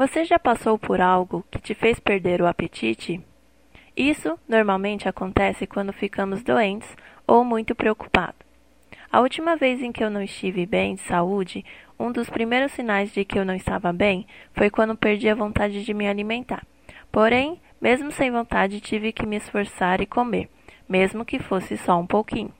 Você já passou por algo que te fez perder o apetite? Isso normalmente acontece quando ficamos doentes ou muito preocupados. A última vez em que eu não estive bem de saúde, um dos primeiros sinais de que eu não estava bem foi quando perdi a vontade de me alimentar. Porém, mesmo sem vontade, tive que me esforçar e comer, mesmo que fosse só um pouquinho.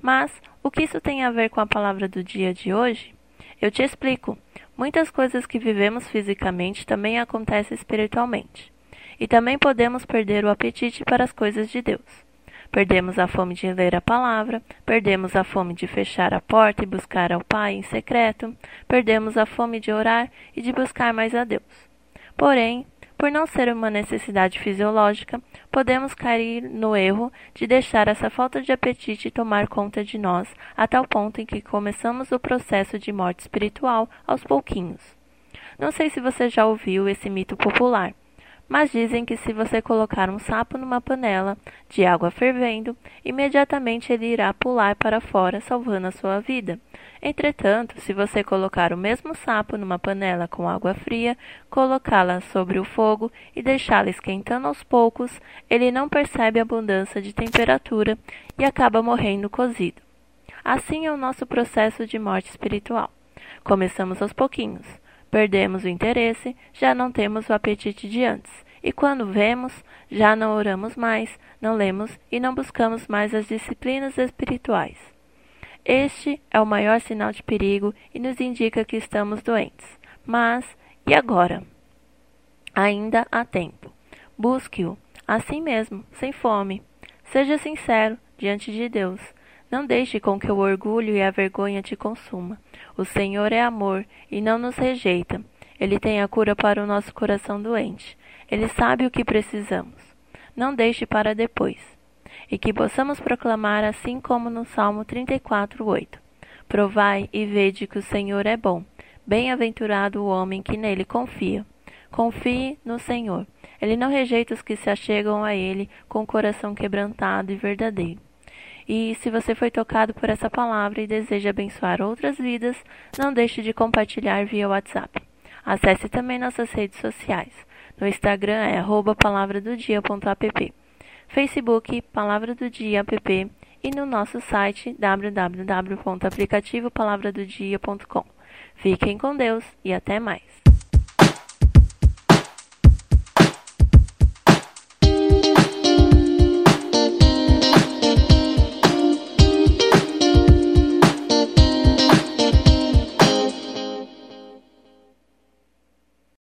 Mas o que isso tem a ver com a palavra do dia de hoje? Eu te explico. Muitas coisas que vivemos fisicamente também acontecem espiritualmente. E também podemos perder o apetite para as coisas de Deus. Perdemos a fome de ler a palavra, perdemos a fome de fechar a porta e buscar ao Pai em secreto, perdemos a fome de orar e de buscar mais a Deus. Porém, por não ser uma necessidade fisiológica, podemos cair no erro de deixar essa falta de apetite tomar conta de nós a tal ponto em que começamos o processo de morte espiritual aos pouquinhos. Não sei se você já ouviu esse mito popular, mas dizem que se você colocar um sapo numa panela de água fervendo, imediatamente ele irá pular para fora, salvando a sua vida. Entretanto, se você colocar o mesmo sapo numa panela com água fria, colocá-la sobre o fogo e deixá-la esquentando aos poucos, ele não percebe a mudança de temperatura e acaba morrendo cozido. Assim é o nosso processo de morte espiritual. Começamos aos pouquinhos Perdemos o interesse, já não temos o apetite de antes. E quando vemos, já não oramos mais, não lemos e não buscamos mais as disciplinas espirituais. Este é o maior sinal de perigo e nos indica que estamos doentes. Mas, e agora? Ainda há tempo. Busque-o, assim mesmo, sem fome. Seja sincero diante de Deus. Não deixe com que o orgulho e a vergonha te consuma. O Senhor é amor e não nos rejeita. Ele tem a cura para o nosso coração doente. Ele sabe o que precisamos. Não deixe para depois. E que possamos proclamar assim como no Salmo 34, 8. Provai e vede que o Senhor é bom. Bem-aventurado o homem que nele confia. Confie no Senhor. Ele não rejeita os que se achegam a Ele com o coração quebrantado e verdadeiro. E se você foi tocado por essa palavra e deseja abençoar outras vidas, não deixe de compartilhar via WhatsApp. Acesse também nossas redes sociais. No Instagram é palavradodia.app, Facebook Palavra do Dia app e no nosso site www.aplicativopalavradodia.com. Fiquem com Deus e até mais.